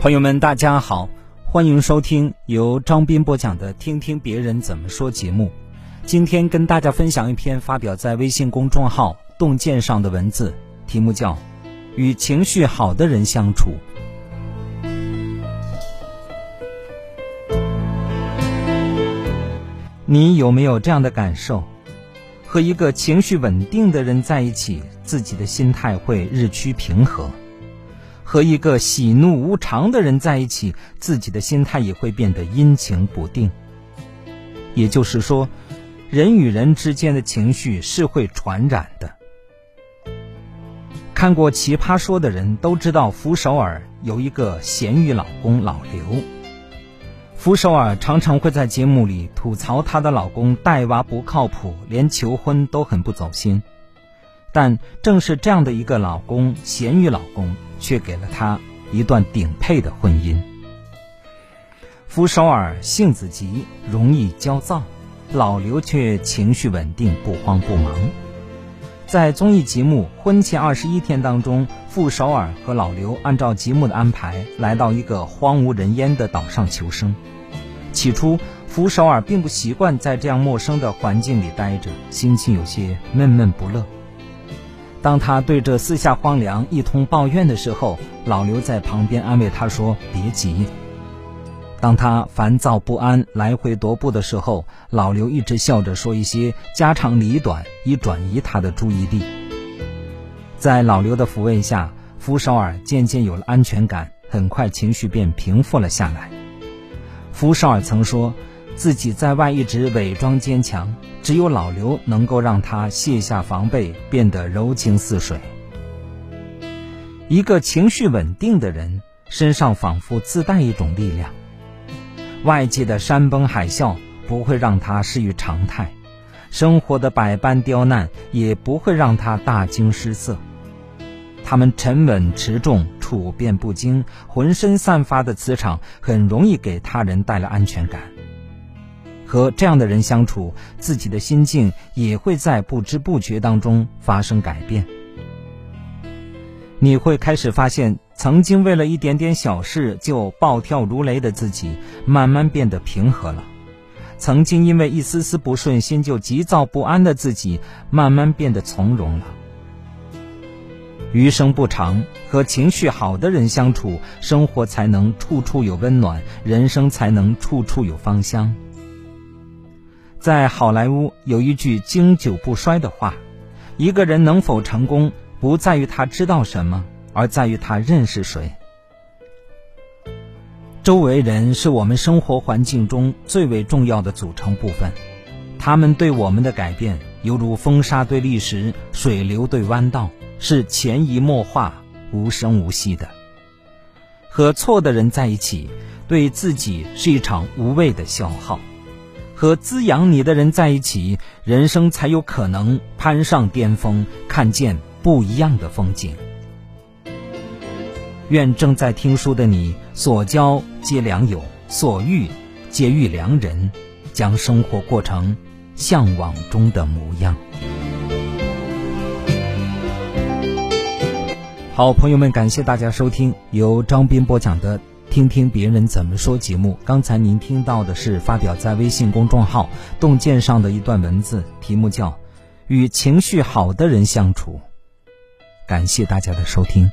朋友们，大家好，欢迎收听由张斌播讲的《听听别人怎么说》节目。今天跟大家分享一篇发表在微信公众号“洞见”上的文字，题目叫《与情绪好的人相处》。你有没有这样的感受？和一个情绪稳定的人在一起，自己的心态会日趋平和。和一个喜怒无常的人在一起，自己的心态也会变得阴晴不定。也就是说，人与人之间的情绪是会传染的。看过《奇葩说》的人都知道，福首尔有一个咸鱼老公老刘。福首尔常常会在节目里吐槽她的老公带娃不靠谱，连求婚都很不走心。但正是这样的一个老公，咸鱼老公，却给了他一段顶配的婚姻。福首尔性子急，容易焦躁，老刘却情绪稳定，不慌不忙。在综艺节目《婚前二十一天》当中，傅首尔和老刘按照节目的安排，来到一个荒无人烟的岛上求生。起初，傅首尔并不习惯在这样陌生的环境里待着，心情有些闷闷不乐。当他对着四下荒凉一通抱怨的时候，老刘在旁边安慰他说：“别急。”当他烦躁不安、来回踱步的时候，老刘一直笑着说一些家长里短，以转移他的注意力。在老刘的抚慰下，福首尔渐渐有了安全感，很快情绪便平复了下来。福首尔曾说。自己在外一直伪装坚强，只有老刘能够让他卸下防备，变得柔情似水。一个情绪稳定的人，身上仿佛自带一种力量，外界的山崩海啸不会让他失于常态，生活的百般刁难也不会让他大惊失色。他们沉稳持重，处变不惊，浑身散发的磁场很容易给他人带来安全感。和这样的人相处，自己的心境也会在不知不觉当中发生改变。你会开始发现，曾经为了一点点小事就暴跳如雷的自己，慢慢变得平和了；曾经因为一丝丝不顺心就急躁不安的自己，慢慢变得从容了。余生不长，和情绪好的人相处，生活才能处处有温暖，人生才能处处有芳香。在好莱坞有一句经久不衰的话：一个人能否成功，不在于他知道什么，而在于他认识谁。周围人是我们生活环境中最为重要的组成部分，他们对我们的改变，犹如风沙对砾石，水流对弯道，是潜移默化、无声无息的。和错的人在一起，对自己是一场无谓的消耗。和滋养你的人在一起，人生才有可能攀上巅峰，看见不一样的风景。愿正在听书的你，所交皆良友，所遇皆遇良人，将生活过成向往中的模样。好，朋友们，感谢大家收听由张斌播讲的。听听别人怎么说节目。刚才您听到的是发表在微信公众号“洞见”上的一段文字，题目叫《与情绪好的人相处》。感谢大家的收听。